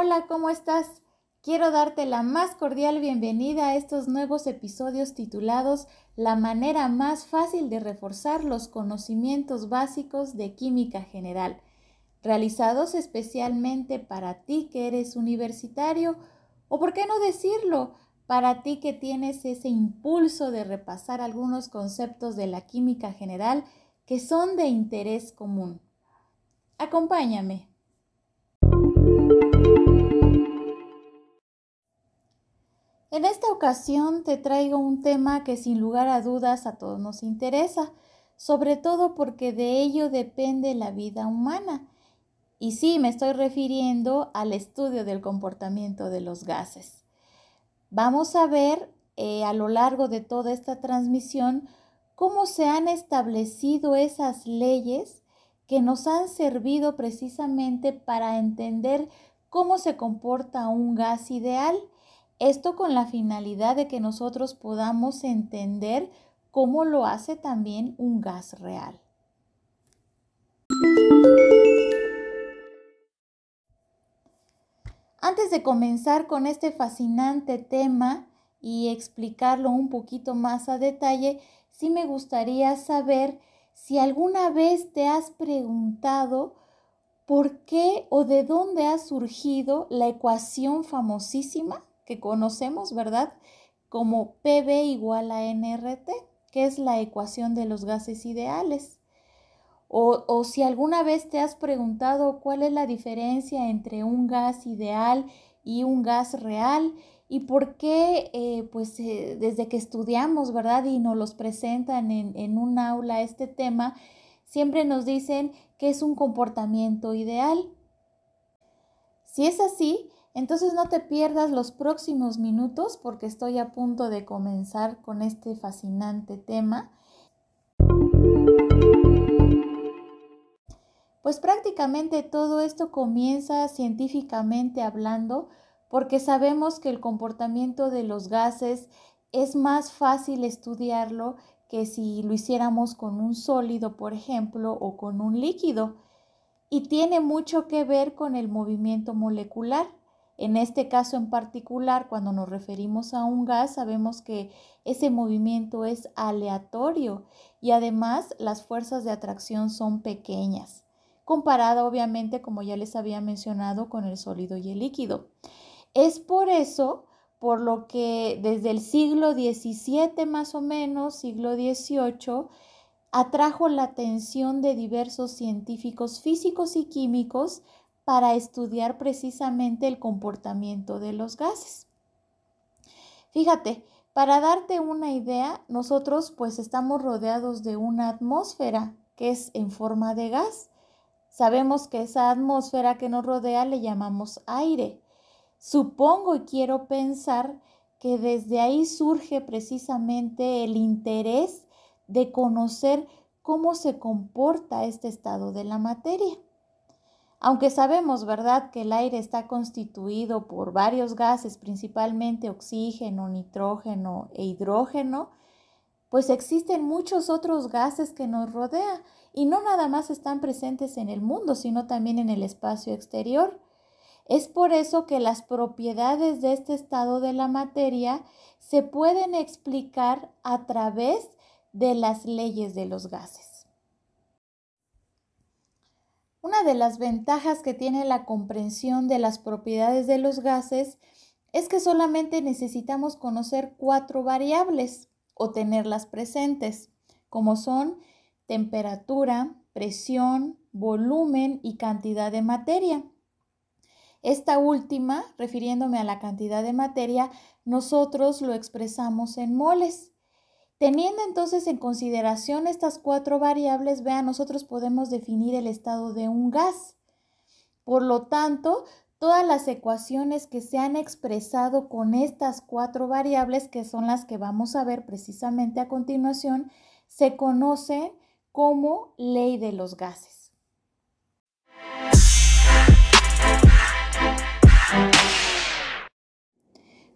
Hola, ¿cómo estás? Quiero darte la más cordial bienvenida a estos nuevos episodios titulados La manera más fácil de reforzar los conocimientos básicos de química general, realizados especialmente para ti que eres universitario o, por qué no decirlo, para ti que tienes ese impulso de repasar algunos conceptos de la química general que son de interés común. Acompáñame. En esta ocasión te traigo un tema que sin lugar a dudas a todos nos interesa, sobre todo porque de ello depende la vida humana. Y sí, me estoy refiriendo al estudio del comportamiento de los gases. Vamos a ver eh, a lo largo de toda esta transmisión cómo se han establecido esas leyes que nos han servido precisamente para entender cómo se comporta un gas ideal esto con la finalidad de que nosotros podamos entender cómo lo hace también un gas real. Antes de comenzar con este fascinante tema y explicarlo un poquito más a detalle, sí me gustaría saber si alguna vez te has preguntado por qué o de dónde ha surgido la ecuación famosísima que conocemos, ¿verdad? Como PB igual a NRT, que es la ecuación de los gases ideales. O, si alguna vez te has preguntado cuál es la diferencia entre un gas ideal y un gas real y por qué, eh, pues eh, desde que estudiamos, ¿verdad? Y nos los presentan en, en un aula este tema, siempre nos dicen que es un comportamiento ideal. Si es así, entonces no te pierdas los próximos minutos porque estoy a punto de comenzar con este fascinante tema. Pues prácticamente todo esto comienza científicamente hablando porque sabemos que el comportamiento de los gases es más fácil estudiarlo que si lo hiciéramos con un sólido, por ejemplo, o con un líquido. Y tiene mucho que ver con el movimiento molecular. En este caso en particular, cuando nos referimos a un gas, sabemos que ese movimiento es aleatorio y además las fuerzas de atracción son pequeñas, comparada obviamente, como ya les había mencionado, con el sólido y el líquido. Es por eso por lo que desde el siglo XVII más o menos, siglo XVIII, atrajo la atención de diversos científicos físicos y químicos para estudiar precisamente el comportamiento de los gases. Fíjate, para darte una idea, nosotros pues estamos rodeados de una atmósfera que es en forma de gas. Sabemos que esa atmósfera que nos rodea le llamamos aire. Supongo y quiero pensar que desde ahí surge precisamente el interés de conocer cómo se comporta este estado de la materia. Aunque sabemos, ¿verdad?, que el aire está constituido por varios gases, principalmente oxígeno, nitrógeno e hidrógeno, pues existen muchos otros gases que nos rodean y no nada más están presentes en el mundo, sino también en el espacio exterior. Es por eso que las propiedades de este estado de la materia se pueden explicar a través de las leyes de los gases. Una de las ventajas que tiene la comprensión de las propiedades de los gases es que solamente necesitamos conocer cuatro variables o tenerlas presentes, como son temperatura, presión, volumen y cantidad de materia. Esta última, refiriéndome a la cantidad de materia, nosotros lo expresamos en moles. Teniendo entonces en consideración estas cuatro variables, vean, nosotros podemos definir el estado de un gas. Por lo tanto, todas las ecuaciones que se han expresado con estas cuatro variables, que son las que vamos a ver precisamente a continuación, se conocen como ley de los gases.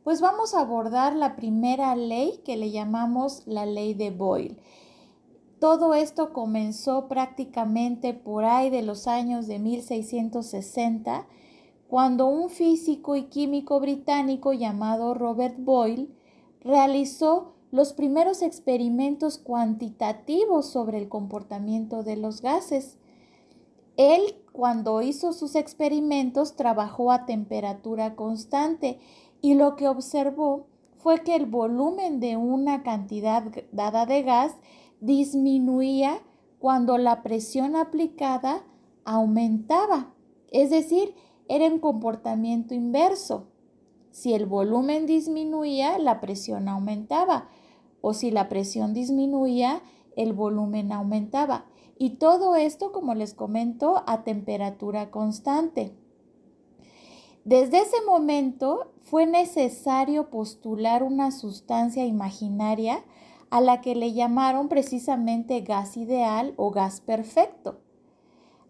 Pues vamos a abordar la primera ley que le llamamos la ley de Boyle. Todo esto comenzó prácticamente por ahí de los años de 1660, cuando un físico y químico británico llamado Robert Boyle realizó los primeros experimentos cuantitativos sobre el comportamiento de los gases. Él, cuando hizo sus experimentos, trabajó a temperatura constante y lo que observó fue que el volumen de una cantidad dada de gas disminuía cuando la presión aplicada aumentaba. Es decir, era un comportamiento inverso. Si el volumen disminuía, la presión aumentaba. O si la presión disminuía, el volumen aumentaba. Y todo esto, como les comento, a temperatura constante. Desde ese momento fue necesario postular una sustancia imaginaria a la que le llamaron precisamente gas ideal o gas perfecto.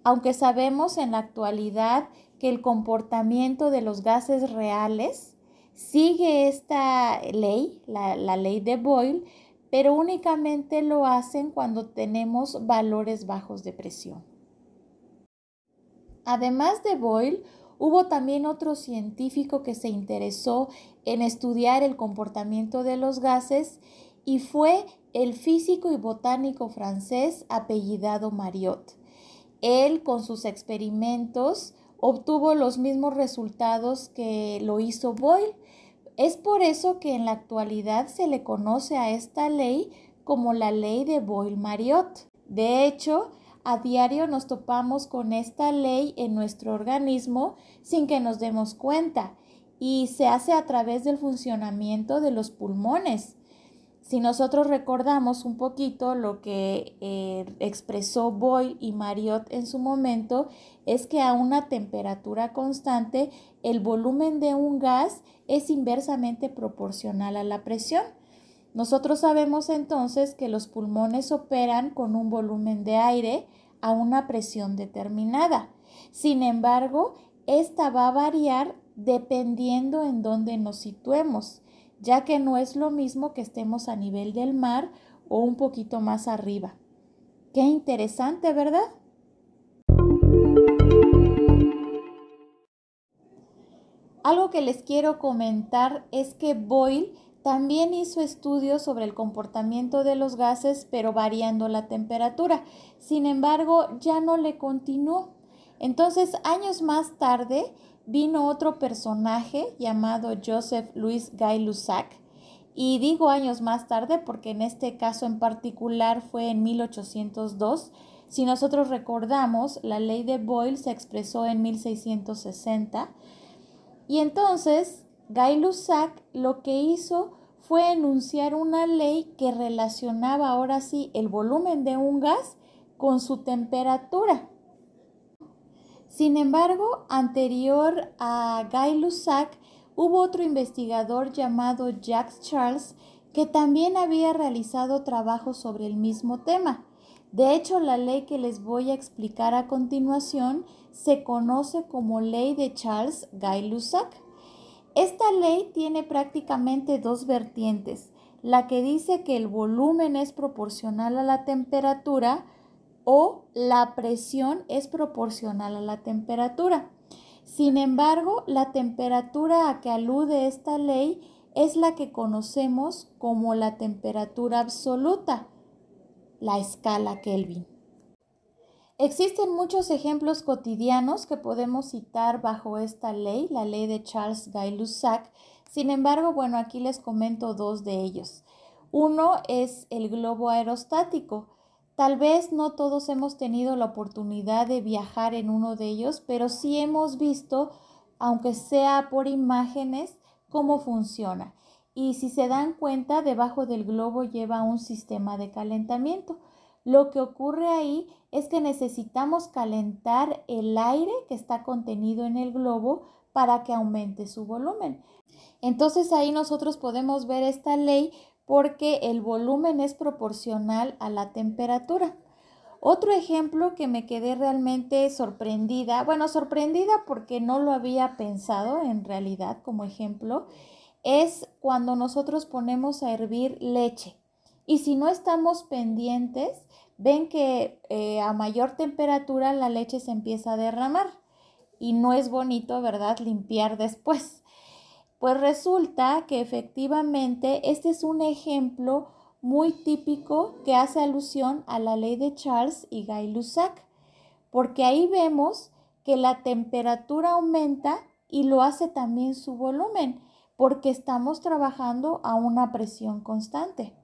Aunque sabemos en la actualidad que el comportamiento de los gases reales sigue esta ley, la, la ley de Boyle, pero únicamente lo hacen cuando tenemos valores bajos de presión. Además de Boyle, Hubo también otro científico que se interesó en estudiar el comportamiento de los gases y fue el físico y botánico francés apellidado Mariot. Él con sus experimentos obtuvo los mismos resultados que lo hizo Boyle. Es por eso que en la actualidad se le conoce a esta ley como la ley de Boyle-Mariot. De hecho, a diario nos topamos con esta ley en nuestro organismo sin que nos demos cuenta y se hace a través del funcionamiento de los pulmones. Si nosotros recordamos un poquito lo que eh, expresó Boyle y Mariot en su momento, es que a una temperatura constante el volumen de un gas es inversamente proporcional a la presión. Nosotros sabemos entonces que los pulmones operan con un volumen de aire a una presión determinada. Sin embargo, esta va a variar dependiendo en dónde nos situemos, ya que no es lo mismo que estemos a nivel del mar o un poquito más arriba. Qué interesante, ¿verdad? Algo que les quiero comentar es que Boyle también hizo estudios sobre el comportamiento de los gases, pero variando la temperatura. Sin embargo, ya no le continuó. Entonces, años más tarde, vino otro personaje llamado Joseph Louis Guy Lussac. Y digo años más tarde porque en este caso en particular fue en 1802. Si nosotros recordamos, la ley de Boyle se expresó en 1660. Y entonces Guy Lussac lo que hizo fue enunciar una ley que relacionaba ahora sí el volumen de un gas con su temperatura. Sin embargo, anterior a Guy Lussac, hubo otro investigador llamado Jacques Charles que también había realizado trabajos sobre el mismo tema. De hecho, la ley que les voy a explicar a continuación se conoce como ley de Charles Guy Lussac. Esta ley tiene prácticamente dos vertientes, la que dice que el volumen es proporcional a la temperatura o la presión es proporcional a la temperatura. Sin embargo, la temperatura a que alude esta ley es la que conocemos como la temperatura absoluta, la escala Kelvin. Existen muchos ejemplos cotidianos que podemos citar bajo esta ley, la ley de Charles Guy Lussac. Sin embargo, bueno, aquí les comento dos de ellos. Uno es el globo aerostático. Tal vez no todos hemos tenido la oportunidad de viajar en uno de ellos, pero sí hemos visto, aunque sea por imágenes, cómo funciona. Y si se dan cuenta, debajo del globo lleva un sistema de calentamiento. Lo que ocurre ahí es que necesitamos calentar el aire que está contenido en el globo para que aumente su volumen. Entonces ahí nosotros podemos ver esta ley porque el volumen es proporcional a la temperatura. Otro ejemplo que me quedé realmente sorprendida, bueno, sorprendida porque no lo había pensado en realidad como ejemplo, es cuando nosotros ponemos a hervir leche. Y si no estamos pendientes, ven que eh, a mayor temperatura la leche se empieza a derramar. y no es bonito, ¿verdad?, limpiar después. Pues resulta que efectivamente este es un ejemplo muy típico que hace alusión a la ley de Charles y Gay-Lussac, porque ahí vemos que la temperatura aumenta y lo hace también su volumen, porque estamos trabajando a una presión constante.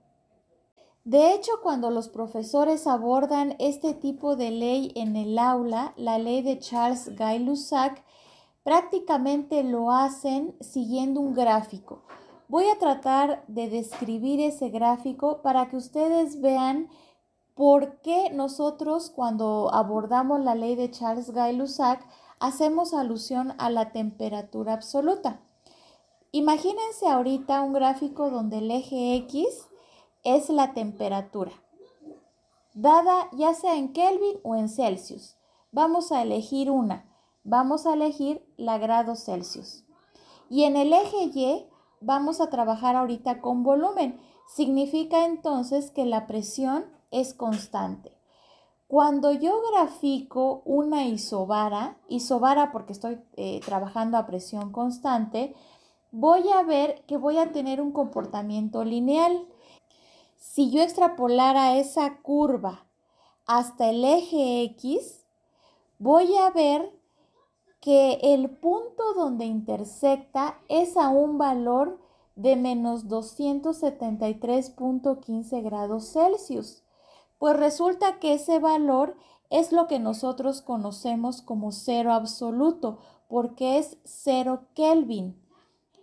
De hecho, cuando los profesores abordan este tipo de ley en el aula, la ley de Charles Gay-Lussac, prácticamente lo hacen siguiendo un gráfico. Voy a tratar de describir ese gráfico para que ustedes vean por qué nosotros cuando abordamos la ley de Charles Gay-Lussac hacemos alusión a la temperatura absoluta. Imagínense ahorita un gráfico donde el eje X es la temperatura, dada ya sea en Kelvin o en Celsius. Vamos a elegir una. Vamos a elegir la grado Celsius. Y en el eje Y vamos a trabajar ahorita con volumen. Significa entonces que la presión es constante. Cuando yo grafico una isobara, isobara porque estoy eh, trabajando a presión constante, voy a ver que voy a tener un comportamiento lineal. Si yo extrapolara esa curva hasta el eje X, voy a ver que el punto donde intersecta es a un valor de menos 273.15 grados Celsius. Pues resulta que ese valor es lo que nosotros conocemos como cero absoluto, porque es cero Kelvin.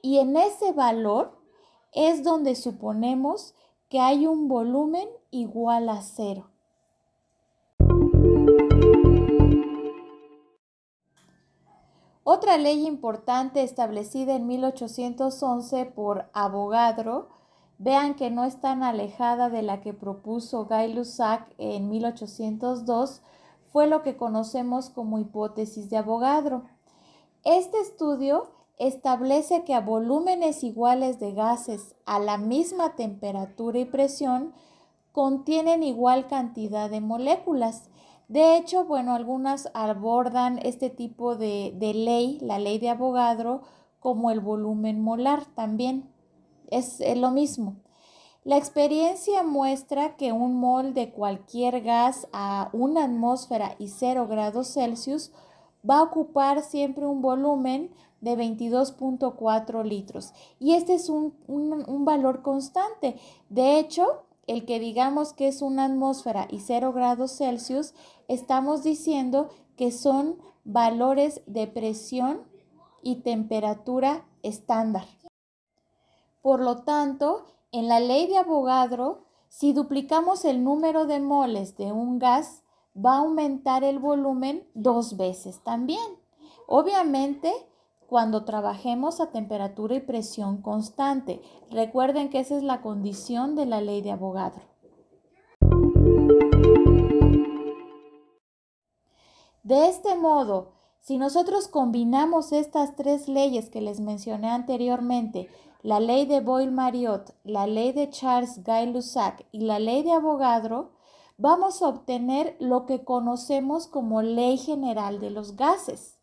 Y en ese valor es donde suponemos que hay un volumen igual a cero. Otra ley importante establecida en 1811 por Avogadro Vean que no es tan alejada de la que propuso Guy Lussac en 1802, fue lo que conocemos como hipótesis de Avogadro. Este estudio establece que a volúmenes iguales de gases a la misma temperatura y presión contienen igual cantidad de moléculas. De hecho, bueno, algunas abordan este tipo de, de ley, la ley de Avogadro, como el volumen molar también es, lo mismo. La experiencia muestra que un mol de cualquier gas a una atmósfera y 0 grados Celsius va a ocupar siempre un volumen de 22.4 litros. Y este es un, un, valor constante. De hecho, el que digamos que es una atmósfera y 0 grados Celsius, estamos diciendo que son valores de presión y temperatura estándar. Por lo tanto, en la ley de Avogadro, si duplicamos el número de moles de un gas, va a aumentar el volumen dos veces también. Obviamente, cuando trabajemos a temperatura y presión constante. Recuerden que esa es la condición de la ley de Avogadro. De este modo, si nosotros combinamos estas tres leyes que les mencioné anteriormente, la ley de Boyle-Marriott, la ley de Charles Guy-Lussac y la ley de Avogadro, vamos a obtener lo que conocemos como ley general de los gases.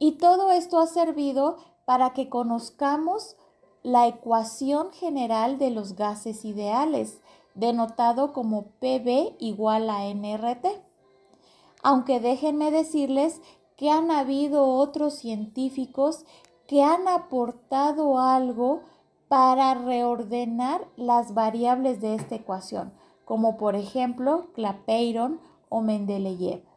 Y todo esto ha servido para que conozcamos la ecuación general de los gases ideales, denotado como PB igual a NRT. Aunque déjenme decirles que han habido otros científicos que han aportado algo para reordenar las variables de esta ecuación, como por ejemplo Clapeyron o Mendeleev.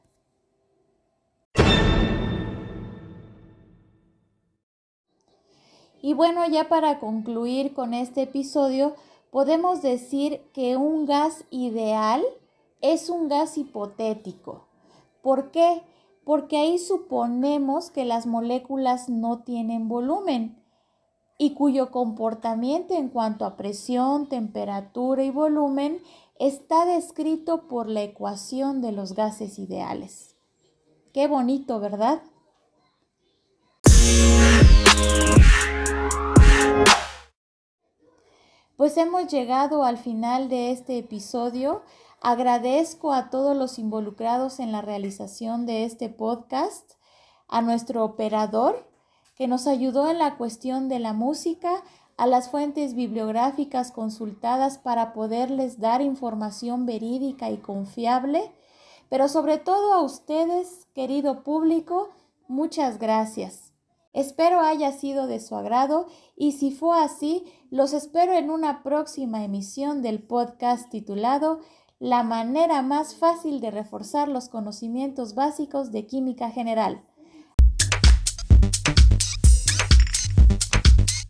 Y bueno, ya para concluir con este episodio, podemos decir que un gas ideal es un gas hipotético. ¿Por qué? porque ahí suponemos que las moléculas no tienen volumen y cuyo comportamiento en cuanto a presión, temperatura y volumen está descrito por la ecuación de los gases ideales. Qué bonito, ¿verdad? Pues hemos llegado al final de este episodio. Agradezco a todos los involucrados en la realización de este podcast. a nuestro operador que nos ayudó en la cuestión de la música, a las fuentes bibliográficas consultadas para poderles dar información verídica y confiable, pero sobre todo a ustedes, querido público, muchas gracias. Espero haya sido de su agrado y si fue así, los espero en una próxima emisión del podcast titulado La manera más fácil de reforzar los conocimientos básicos de química general